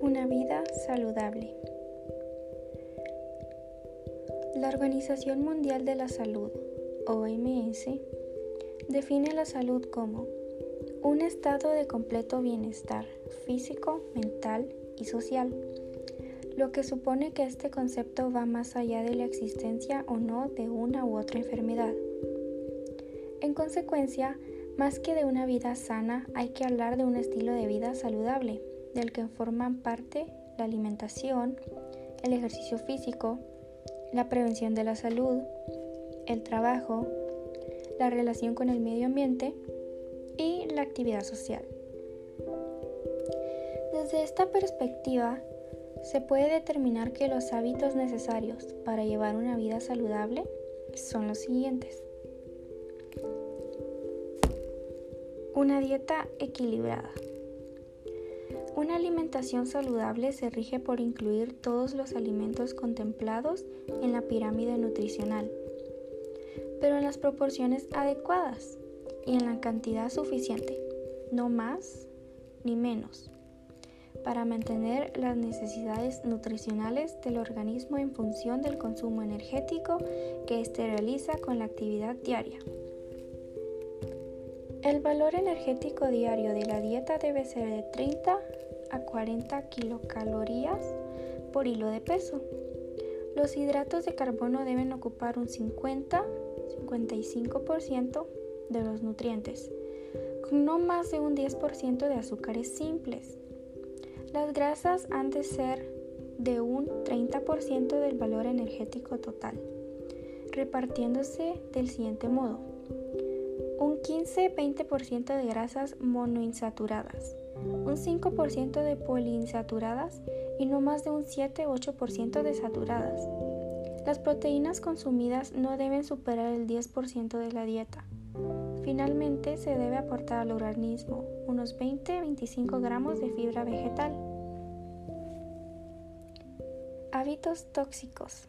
Una vida saludable. La Organización Mundial de la Salud, OMS, define la salud como un estado de completo bienestar físico, mental y social, lo que supone que este concepto va más allá de la existencia o no de una u otra enfermedad. En consecuencia, más que de una vida sana, hay que hablar de un estilo de vida saludable, del que forman parte la alimentación, el ejercicio físico, la prevención de la salud, el trabajo, la relación con el medio ambiente y la actividad social. Desde esta perspectiva, se puede determinar que los hábitos necesarios para llevar una vida saludable son los siguientes. Una dieta equilibrada. Una alimentación saludable se rige por incluir todos los alimentos contemplados en la pirámide nutricional, pero en las proporciones adecuadas y en la cantidad suficiente, no más ni menos, para mantener las necesidades nutricionales del organismo en función del consumo energético que éste realiza con la actividad diaria. El valor energético diario de la dieta debe ser de 30 a 40 kilocalorías por hilo de peso. Los hidratos de carbono deben ocupar un 50-55% de los nutrientes, con no más de un 10% de azúcares simples. Las grasas han de ser de un 30% del valor energético total, repartiéndose del siguiente modo un 15-20% de grasas monoinsaturadas, un 5% de poliinsaturadas y no más de un 7-8% de saturadas. Las proteínas consumidas no deben superar el 10% de la dieta. Finalmente, se debe aportar al organismo unos 20-25 gramos de fibra vegetal. Hábitos tóxicos.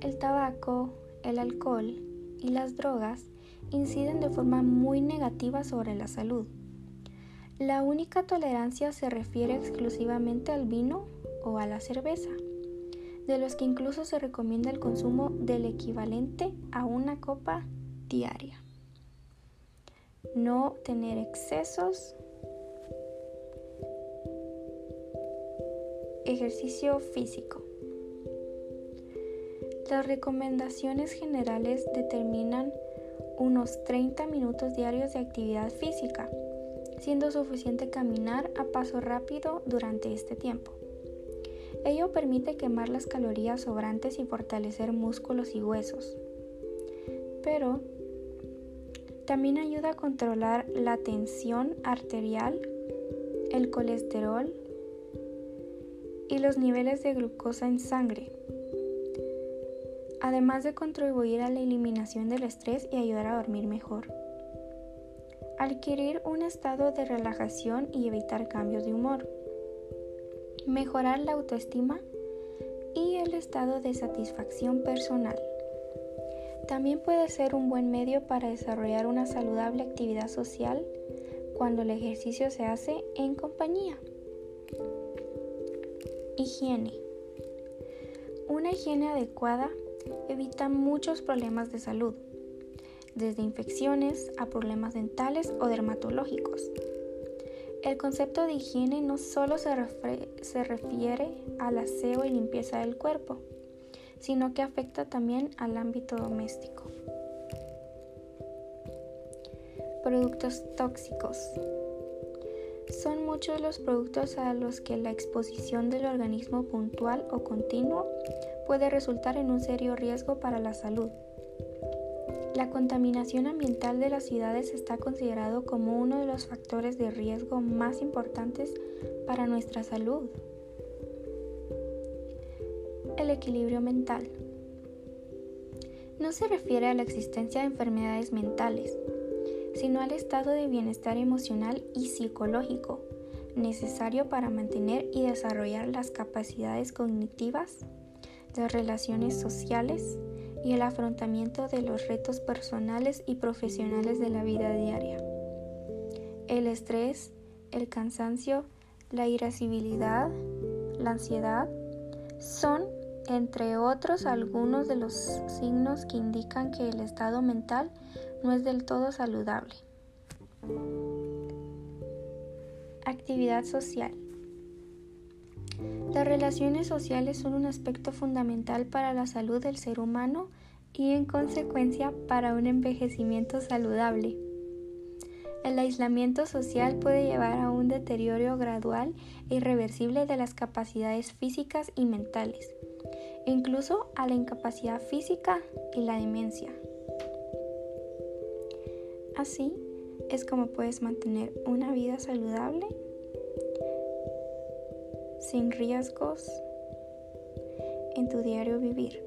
El tabaco, el alcohol, y las drogas inciden de forma muy negativa sobre la salud. La única tolerancia se refiere exclusivamente al vino o a la cerveza, de los que incluso se recomienda el consumo del equivalente a una copa diaria. No tener excesos. Ejercicio físico. Las recomendaciones generales determinan unos 30 minutos diarios de actividad física, siendo suficiente caminar a paso rápido durante este tiempo. Ello permite quemar las calorías sobrantes y fortalecer músculos y huesos. Pero también ayuda a controlar la tensión arterial, el colesterol y los niveles de glucosa en sangre, además de contribuir a la eliminación del estrés y ayudar a dormir mejor. Adquirir un estado de relajación y evitar cambios de humor. Mejorar la autoestima y el estado de satisfacción personal. También puede ser un buen medio para desarrollar una saludable actividad social cuando el ejercicio se hace en compañía. Higiene. Una higiene adecuada evita muchos problemas de salud, desde infecciones a problemas dentales o dermatológicos. El concepto de higiene no solo se, se, refiere al aseo y limpieza del cuerpo, sino que afecta también al ámbito doméstico. Productos tóxicos. Son muchos los productos a los que la exposición del organismo puntual o continuo puede resultar en un serio riesgo para la salud. La contaminación ambiental de las ciudades está considerado como uno de los factores de riesgo más importantes para nuestra salud. El equilibrio mental. No se refiere a la existencia de enfermedades mentales, sino al estado de bienestar emocional y psicológico necesario para mantener y desarrollar las capacidades cognitivas, de relaciones sociales y el afrontamiento de los retos personales y profesionales de la vida diaria. El estrés, el cansancio, la irascibilidad, la ansiedad son, entre otros, algunos de los signos que indican que el estado mental no es del todo saludable. Actividad social. Las relaciones sociales son un aspecto fundamental para la salud del ser humano y en consecuencia para un envejecimiento saludable. El aislamiento social puede llevar a un deterioro gradual e irreversible de las capacidades físicas y mentales, incluso a la incapacidad física y la demencia. Así es como puedes mantener una vida saludable sin riesgos en tu diario vivir.